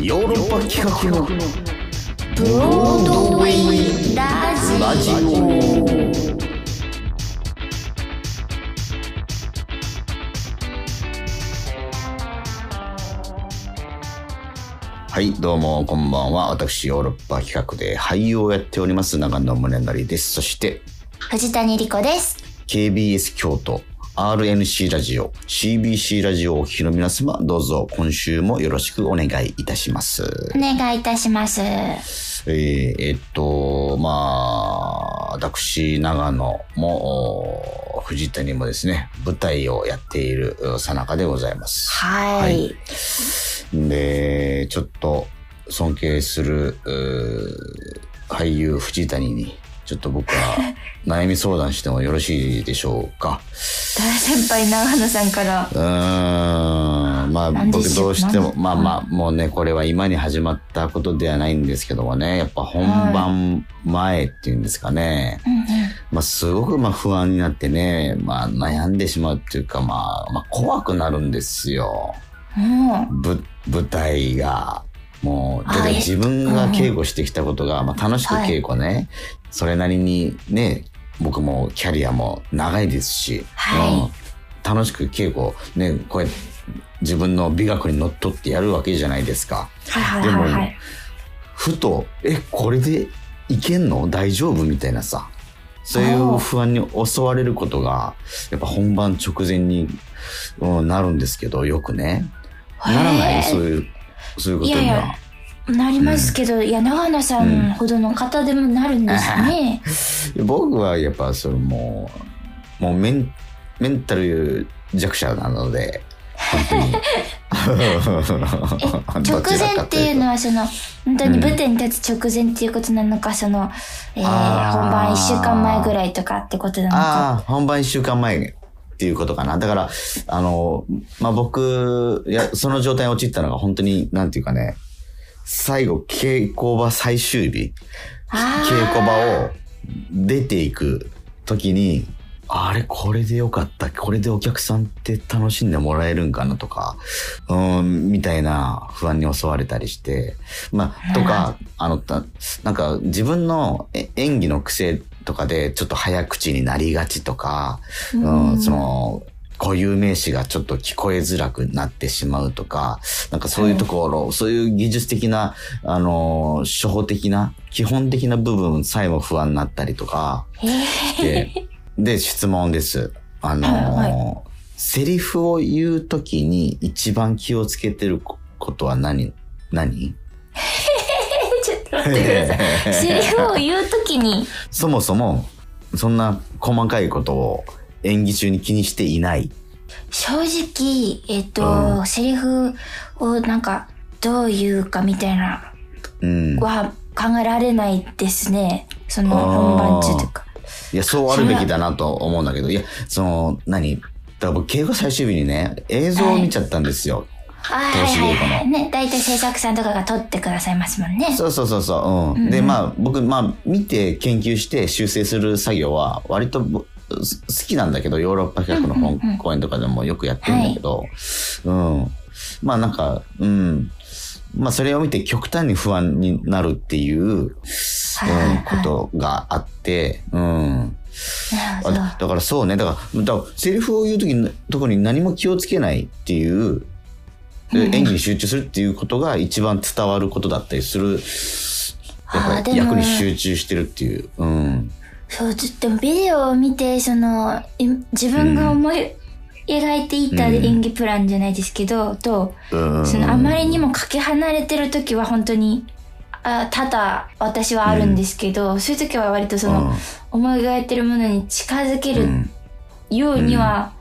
ヨーロッパ企画のブロードウェイララジオ。はいどうもこんばんは。私ヨーロッパ企画で俳優をやっております長野宗成です。そして藤谷莉子です。KBS 京都 RNC ラジオ CBC ラジオをお聞きの皆様どうぞ今週もよろしくお願いいたしますお願いいたします。えーえっと、まあ、私、長野も、お藤谷もですね、舞台をやっているさなかでございます。はい。で、ちょっと尊敬する、俳優藤谷に、ちょっと僕は悩み相談してもよろしいでしょうか。大先輩長野さんから。うーん、まあ僕どうしても、まあまあ、もうね、これは今に始まったことではないんですけどもね、やっぱ本番前っていうんですかね、うんうん。まあすごくまあ不安になってね、まあ悩んでしまうっていうか、まあ、まあ怖くなるんですよ。もぶ舞台が。もう、あえだって自分が稽古してきたことが、まあ楽しく稽古ね、それなりにね、僕もキャリアも長いですし、はいうん楽しく稽古、ね、こうやって自分の美学にのっとってやるわけじゃないですか。う、はいはいはいはい。ふと、え、これでいけんの？大丈夫みたいなさ。そういう不安に襲われることが、やっぱ本番直前に、うんなるんですけど、よくね。ならない？そういう、そういうことにいやいは。やなりますけど、いや、長野さんほどの方でもなるんですね。僕はやっぱそのもう、もうメン、メンタル弱者なので。直前っていうのは、その、本当に舞台に立つ直前っていうことなのか、その、えー、本番一週間前ぐらいとかってことなのか。ああ、本番一週間前っていうことかな。だから、あの、まあ、僕、いや、その状態に陥ったのが本当に、なんていうかね、最後、稽古場最終日、稽古場を出ていく時に、あれ、これでよかった。これでお客さんって楽しんでもらえるんかなとか、うん、みたいな不安に襲われたりして、まあ、とか、あの、たなんか自分のえ演技の癖とかでちょっと早口になりがちとか、うん。うんその、固有名詞がちょっと聞こえづらくなってしまうとか、なんかそういうところ、そういう技術的な、あの、初歩的な、基本的な部分さえも不安になったりとか、え。で、で、質問です。あのはいセリフを言うときに一番気をつけてるこことは何何？っと待ってください。セリフを言うときに、そもそも、そんな細かいことを演技中に気にしていない。正直、えっ、と、うセリフをなんか、どう言うかみたいな、うん。は考えられないですね。その本番中とか。いや、そうあるべきだなと思うんだけど、いや、その、何？だから僕、稽古最終日にね、映像を見ちゃったんですよ。あー投資稽古のはいはいはい。ね、大体制作さんとかが撮ってくださいますもんね。そうそうそうそう。うん。で、まあ、僕、まあ、見て研究して修正する作業は、割と好きなんだけど、ヨーロッパ企画の本、公演とかでもよくやってるんだけど、うん。まあ、なんか、うん。まあ、それを見て極端に不安になるっていう、うん、ことがあって、うん。だからそうね。だから、だからセリフを言うときに、特に何も気をつけないっていう、で演技に集中するっていうことが一番伝わることだったりする。やっぱり役に集中してるっていう。うん。そう、ちょっとビデオを見て、その、い自分が思い描いていた演技プランじゃないですけど、と、うん。そのあまりにもかけ離れてる時は本当に、あ多々私はあるんですけど、そういう時は割とその、思い描いてるものに近づけるうんようには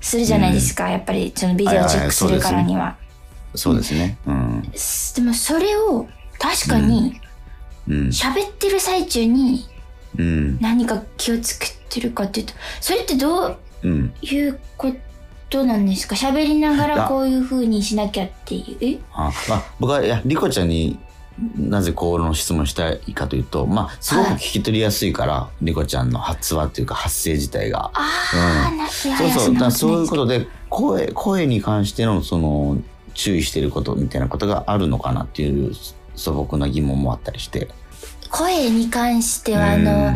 するじゃないですか。やっぱりそのビデオチェックするからには。そうですね。うん。でもそれを確かにうん。喋ってる最中にうん。何か気をつけてるかっていうと、それってどううん。いうことなんですか？喋りながらこういう風にしなきゃっていう？え？あまあ、僕は、いや、リコちゃんになぜこの質問したいかというと、まあ、すごく聞き取りやすいから、リコちゃんの発話というか発声自体が。ああ、うんそうそう。だそういうとことで、声、声に関しての、その、注意してることみたいなことがあるのかなっていう素朴な疑問もあったりして。声に関しては、あの、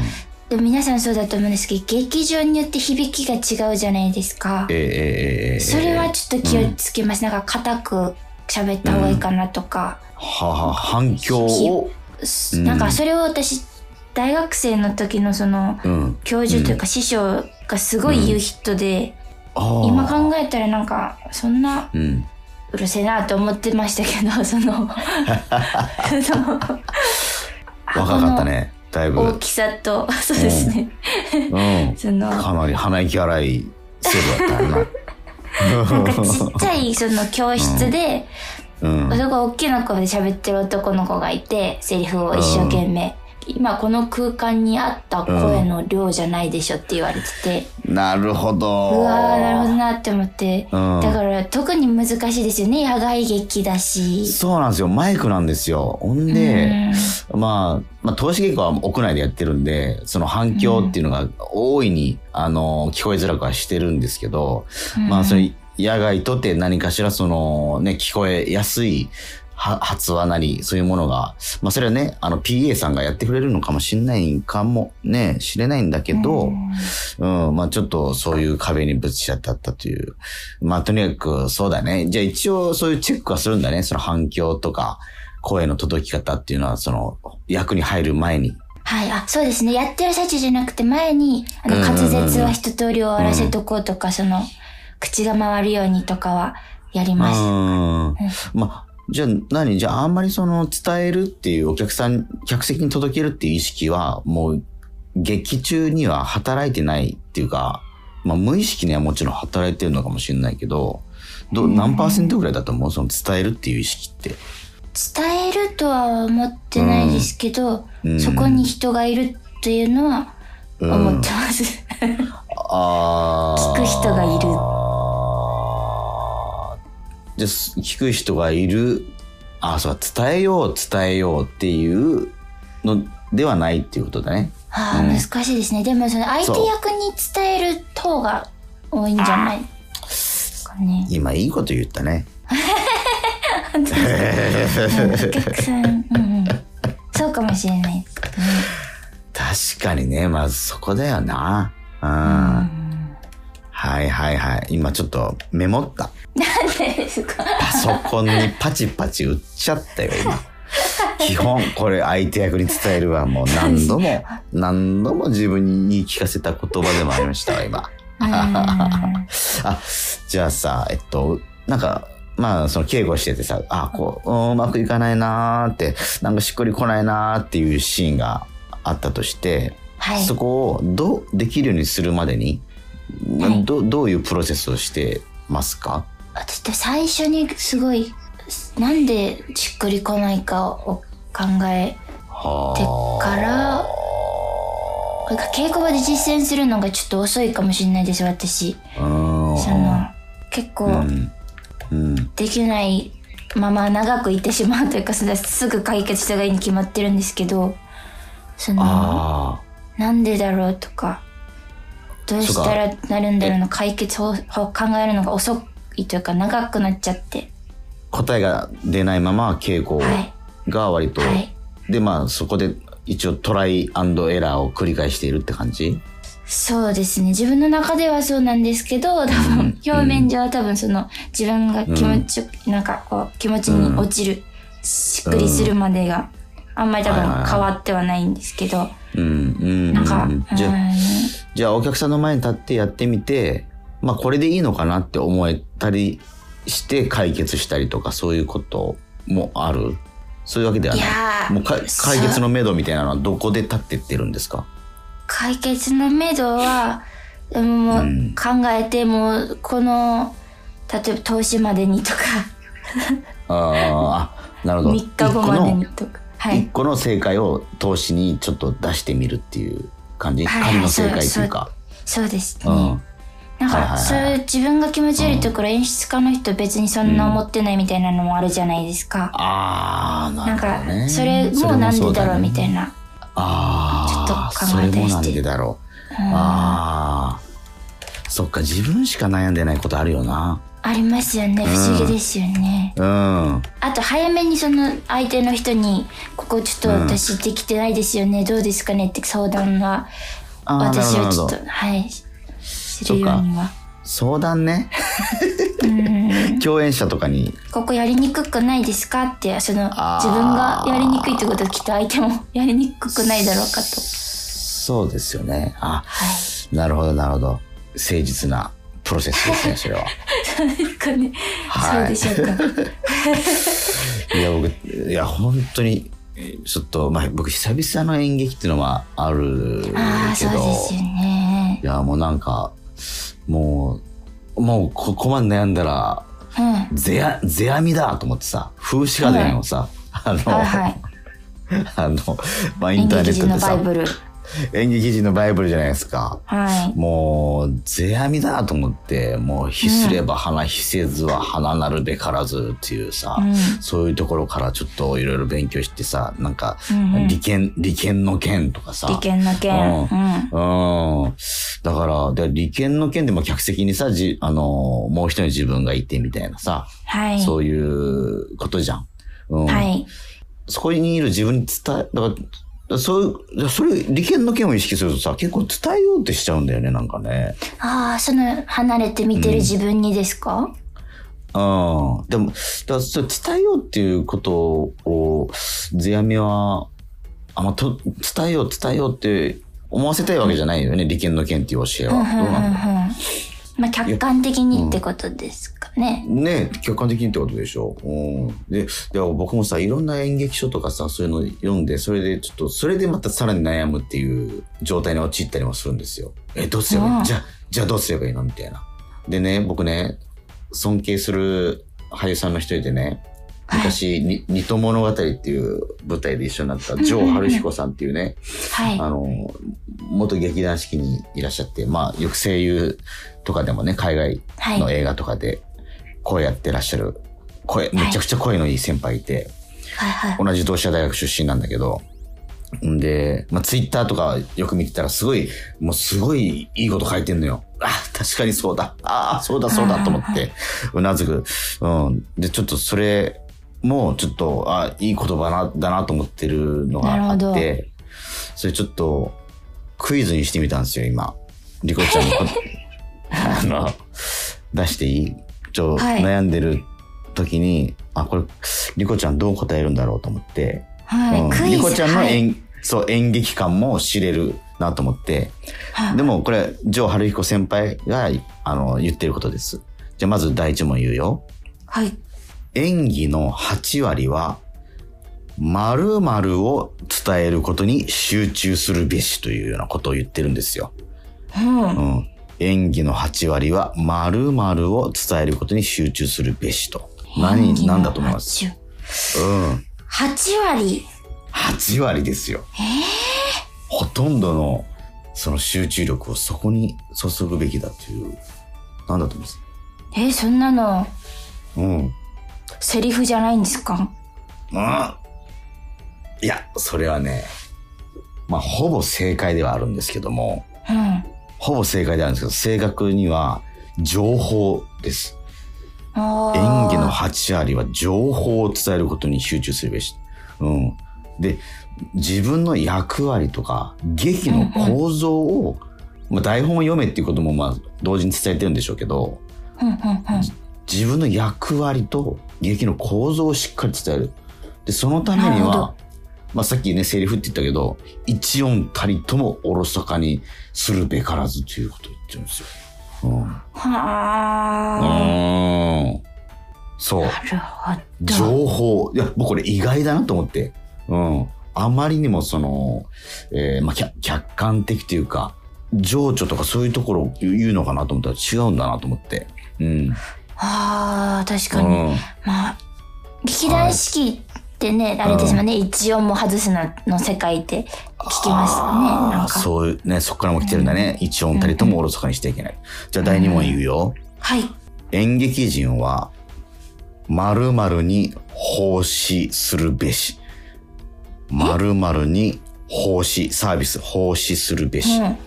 でも皆さんそうだと思うんですけど、劇場によって響きが違うじゃないですか。えー、それはちょっと気をつけます。なんか硬く喋った方がいいかなとか。はは反響を、うんなん。かそれを私、大学生の時のその、うん、教授というか師匠がすごい言う人で、今考えたらなんか、そんなうるせえなと思ってましたけど、その、その 若かったねだいぶ、大きさと、そうですね。うん、その、かなり鼻息荒い生徒だったよな。なんかちっちゃいその教室で、うん、すごい大きな声で喋ってる男の子がいて、セリフを一生懸命。今この空間に合った声の量じゃないでしょって言われてて、なるほど。うわーなるほどなって思って、うん。だから特に難しいですよね。野外劇だし。そうなんですよ。マイクなんですよ。ほんで、まあ、まあ、投資稽古は屋内でやってるんで、その反響っていうのが大いに、あの、聞こえづらくはしてるんですけど、まあ、それ、野外とって何かしらその、ね、聞こえやすいは発話なり、そういうものが、まあ、それはね、あの、PA さんがやってくれるのかもしれないかもね、知れないんだけど、うん、まあちょっとそういう壁にぶつちゃったという。まあとにかくそうだね。じゃあ一応そういうチェックはするんだね。その反響とか、声の届き方っていうのは、その、役に入る前に。はいあそうですねやってる最中じゃなくて前にあのうんうんうんうん滑舌は一通り終わらせとこうとか、その口が回るようにとかはやりうます、ん。まあ、じゃあ何？じゃああんまりその伝えるっていうお客さん、客席に届けるっていう意識は、もう劇中には働いてないっていうか、まあ無意識にはもちろん働いてるのかもしれないけど、ど何パーセントぐらいだと思う？その伝えるっていう意識って。伝えるとは思ってないですけど、うん。そこに人がいるっていうのは思ってます、あー。聞く人がいるじゃあす聞く人がいる。あそう伝えよう伝えようっていうのではないっていうことだね。ああ、うん難しいですね。でもその相手役に伝える方が多いんじゃないですかね。今いいこと言ったね。うんお客さん、うんうん、そうかもしれないですけどね。確かにね、まずそこだよな。うん。うんはいはいはい。今ちょっとメモった。なんでですか？パソコンにパチパチ打っちゃったよ、今。基本、これ相手役に伝えるはもう何度も、何度も自分に言い聞かせた言葉でもありましたわ、今。うん あ、じゃあさ、えっと、なんか、まあ、その稽古しててさ、あ、こう、うんうまくいかないなーって、なんかしっくりこないなーっていうシーンがあったとして、はい。そこをどうできるようにするまでに、はいどどういうプロセスをしてますか？私って最初にすごい、なんでしっくりこないかを考え、はてからなんか稽古場で実践するのがちょっと遅いかもしれないです、私。その、結構、うん。うん。できないまま長くいてしまうというかすぐ解決した方がいいに決まってるんですけどそのあなんでだろうとかどうしたらなるんだろうの解決法を考えるのが遅いというか長くなっちゃって。あ。答えが出ないまま稽古はい。が割と、はい。で、まあ、そこで一応トライアンドエラーを繰り返しているって感じ？そうですね。自分の中ではそうなんですけど多分表面上は多分その自分が気持ちよく、なんかこう気持ちに落ちる、しっくりするまでがあんまり多分変わってはないんですけど、うん、うん、なんか、うんじゃあお客さんの前に立ってやってみて、まあこれでいいのかなって思えたりして解決したりとかそういうこともある？そういうわけではい。ないもう解決のめどみたいなのはどこで立ってってるんですか？解決のめどは、でももううん。考えて、もうこの、例えば投資までにとか、あーあ、なるほど。3日後までにとか。はい。一個の正解を投資にちょっと出してみるっていう感じ、はいはい仮の正解っていうか。そうですね。うん。なんか、はいはいはいそういう自分が気持ち悪いところ、演出家の人別にそんな思ってないみたいなのもあるじゃないですか。ああ、ななんかるほどね。、それもなんでだろうみたいな。な。ああ、ちょっと考えたりしてそれもなんでだろう。ああ、そっか、自分しか悩んでないことあるよな。ありますよね。不思議ですよね。うん。あと、早めにその相手の人に、ここちょっと私できてないですよね。どうですかねって相談は、私はちょっとはい、するようには。相談ね。共演者とかに。ここやりにくくないですかって、その、自分がやりにくいってことはきっと相手もやりにくくないだろうかと。そうですよね。あ、はい。なるほど、なるほど。誠実なプロセスですね、それは。ですかね。はいそうでしょうか。いや、僕、いや、本当に、ちょっと、まあ、僕、久々の演劇っていうのはあるけど、ああ、そうですよねい。や、もうなんか、もう、もう、ここまで悩んだら、うん。ゼア、ゼアミだと思ってさ、風刺画伝をさ、あの、はいはい。あの、まあ、イン演ターネットでさ。演劇人のバイブルじゃないですか。はい。もう、世阿弥だと思って、もう、非すれば花、非せずは花なるべからずっていうさ、うんそういうところからちょっといろいろ勉強してさ、なんか、うんうん利権、利権の権とかさ。利権の件。うんうん。うん。だから、で利権の権でも客席にさ、じ、あの、もう一人自分がいてみたいなさ、はい。そういうことじゃん。うん。はい。そこにいる自分に伝え、だから、そういう、それ、利権の権を意識するとさ、結構伝えようってしちゃうんだよね、なんかね。ああ、その、離れて見てる自分にですか、うん。でも、だそれ伝えようっていうことを、世阿弥は、あんまと、伝えよう、伝えようって思わせたいわけじゃないよね、利権の権っていう教えは。うんうんうんうんどうなんだろまあ、客観的にってことですかね。うね客観的にってことでしょ。うん。で、でも僕もさ、いろんな演劇書とかさ、そういうの読んで、それでちょっと、それでまたさらに悩むっていう状態に陥ったりもするんですよ。え、どうすればいい？じゃあ、じゃあどうすればいいの？みたいな。でね、僕ね、尊敬する俳優さんの一人でね、昔、に、二戸物語っていう舞台で一緒になった、ジョー・ハルヒコさんっていうね、はい。あの、元劇団四季にいらっしゃって、まあ、よく声優とかでもね、海外の映画とかで声やってらっしゃる、声、めちゃくちゃ声のいい先輩いて、はいはい。同じ同志社大学出身なんだけど、んで、まあ、ツイッターとかよく見てたらすごい、もうすごいいいこと書いてんのよ。あ、確かにそうだ。ああ、そうだそうだと思って、うなずく。うん。で、ちょっとそれも、ちょっと、あいい言葉な、だなと思ってるのがあって、それちょっと、クイズにしてみたんですよ、今。リコちゃんのこ あの、出していい？ちょ、はい悩んでる時に、あ、これ、リコちゃんどう答えるんだろうと思って、はい。うん。リコちゃんのはい演、そう、演劇感も知れるなと思って。はいでも、これ、ジョー・ハルヒコ先輩が、あの、言ってることです。じゃあ、まず第一問言うよ。はい。演技の8割は、〇〇を伝えることに集中するべしというようなことを言ってるんですよ。うん。うん。演技の8割は、〇〇を伝えることに集中するべしと。何、何だと思います？うん。8割？8割ですよ。ほとんどのその集中力をそこに注ぐべきだという、なんだと思います？えーそんなの、うん。セリフじゃないんですか？あいや、それはね、まあ、ほぼ正解ではあるんですけども、うん。ほぼ正解ではあるんですけど、正確には情報です。あ演ー技の8割は情報を伝えることに集中するべし。うん。で、自分の役割とか、劇の構造を、まあ、台本を読めっていうことも、まあ、同時に伝えてるんでしょうけど、うんうんうん。自分の役割と劇の構造をしっかり伝える。で、そのためには、まあ、さっきね、セリフって言ったけど、一音たりともおろそかにするべからずということを言ってるんですよ。うん。はあ。うん。そう。なるほど。情報。いや、僕これ意外だなと思って。うん。あまりにもその、えーまあ、客客観的というか、情緒とかそういうところを言うのかなと思ったら違うんだなと思って。うん。ああ、確かに。うん。まあ、劇団四季ってね、あれですもんね、一音も外すなの世界って聞きましたね。なんか。そういうね、そこからも来てるんだね。一音たりともおろそかにしてはいけない。じゃあ第二問言うよ。はい。演劇人は、〇〇に奉仕するべし。〇〇に奉仕、サービス、奉仕するべし。うん。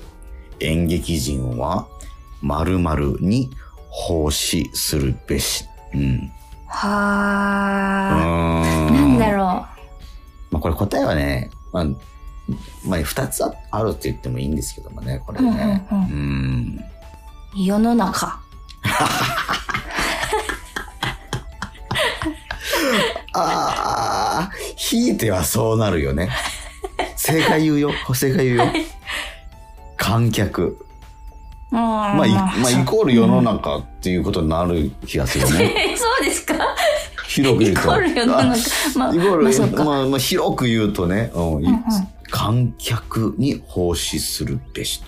演劇人は〇〇に奉仕するべし。うん。はうあ。なんだろまあこれ答えはね、まあ、まあ二つああるって言ってもいいんですけどもね、これね。うんうんうんう。世の中。ああ、ひいてはそうなるよね。正解言うよ。正解言うよ。観客。ままあ、いまあ、イコール世の中っていうことになる気がするね。え そうですか？広く言うと。イコール世の中。まあ、イコール、まあ。まあ、まあ、広く言うとね、うん観客に奉仕するべし。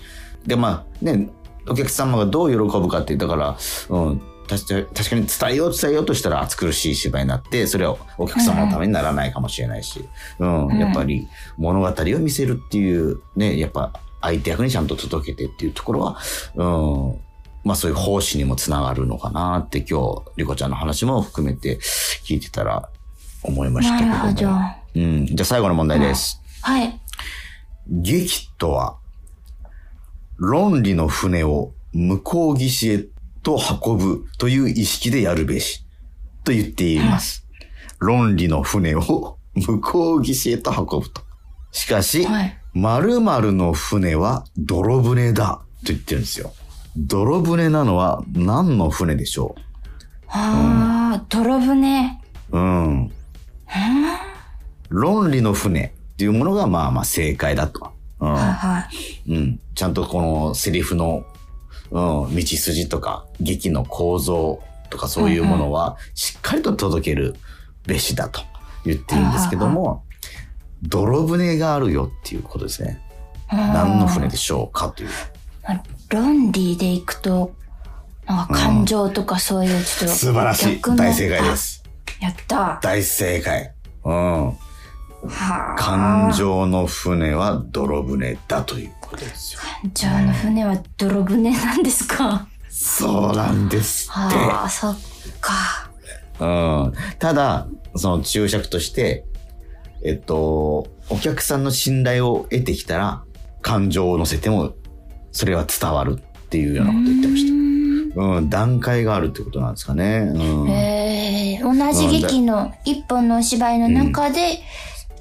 で、まあ、ね、お客様がどう喜ぶかって、だから、うん、確か確かに伝えよう伝えようとしたら暑苦しい芝居になって、それはお客様のためにならないかもしれないし、うん、うんやっぱり物語を見せるっていう、ね、やっぱ相手役にちゃんと届けてっていうところは、うん、まあそういう奉仕にもつながるのかなって今日、リコちゃんの話も含めて聞いてたら思いましたけども。なるほど。うん。じゃあ最後の問題です。はい。劇とは、論理の船を向こう岸へと運ぶという意識でやるべし、と言っています。論理の船を向こう岸へと運ぶと。しかし、はい。〇〇の船は泥船だと言ってるんですよ。泥船なのは何の船でしょああ、泥船。ううん？論理の船っていうものがまあまあ正解だと。うん。はいはい。うん。ちゃんとこのセリフの、うん、道筋とか、劇の構造とかそういうものは、しっかりと届けるべしだと言ってるんですけども、泥船があるよっていうことですね。何の船でしょうかという。まあ論理でいくと、なんか感情とかそういうちょっと、素晴らしい。大正解で。す。あやった。大正解。うん。はあ感情の船は泥船だということですよ。感情の船は泥船なんですか？そうなんですって。はあ、そっか。うん。ただ、その注釈として、えっと、お客さんの信頼を得てきたら、感情を乗せても、それは伝わるっていうようなこと言ってました。うん、段階があるってことなんですかね。うん。えー、同じ劇の一本のお芝居の中で、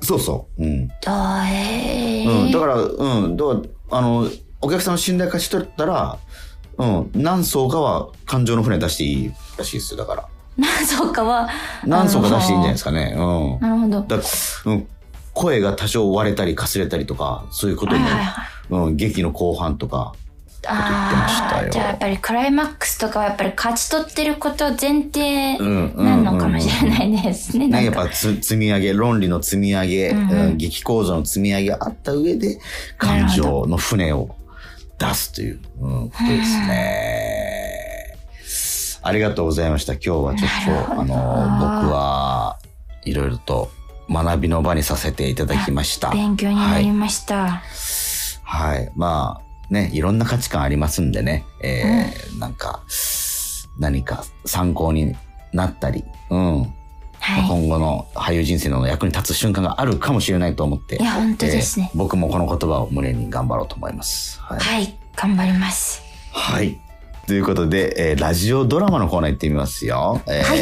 そうそう。うん。あーえーうん。だから、うん。だから、あの、お客さんの信頼勝ち取ったら、うん。何層かは感情の船出していいらしいですよ。だから。何層かは、何層か出していいんじゃないですかね。うん。なるほど。だうん、声が多少割れたりかすれたりとか、そういうことも、はいはいはい。うん、劇の後半とか、言ってましたよああ、じゃあやっぱりクライマックスとかはやっぱり勝ち取ってること前提なのかもしれないですね。やっぱつ積み上げ、論理の積み上げ、うんうんうん劇構造の積み上げがあった上で、感情の船を出すという、うん、ことですね。ありがとうございました。今日はちょっと、あの、僕はいろいろと学びの場にさせていただきました。勉強になりました。はい。まあ、ね、いろんな価値観ありますんでね、えーなんか、何か参考になったり、うん。はい。今後の俳優人生の役に立つ瞬間があるかもしれないと思って、いや、本当ですねえ。ー僕もこの言葉を胸に頑張ろうと思います。はい。はい。頑張ります。はい。ということで、えーラジオドラマのコーナー行ってみますよ。えー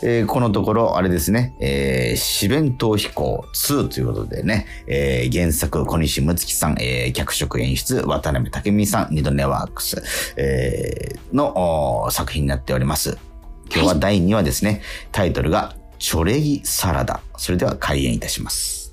えーこのところ、あれですね、えー、四弁当飛行2ということでね、えー原作小西睦月さん、えー脚色演出渡辺武美さん、二度ネワークス、えーの作品になっております。今日は第2話ですね、タイトルが、チョレギサラダ。それでは開演いたします。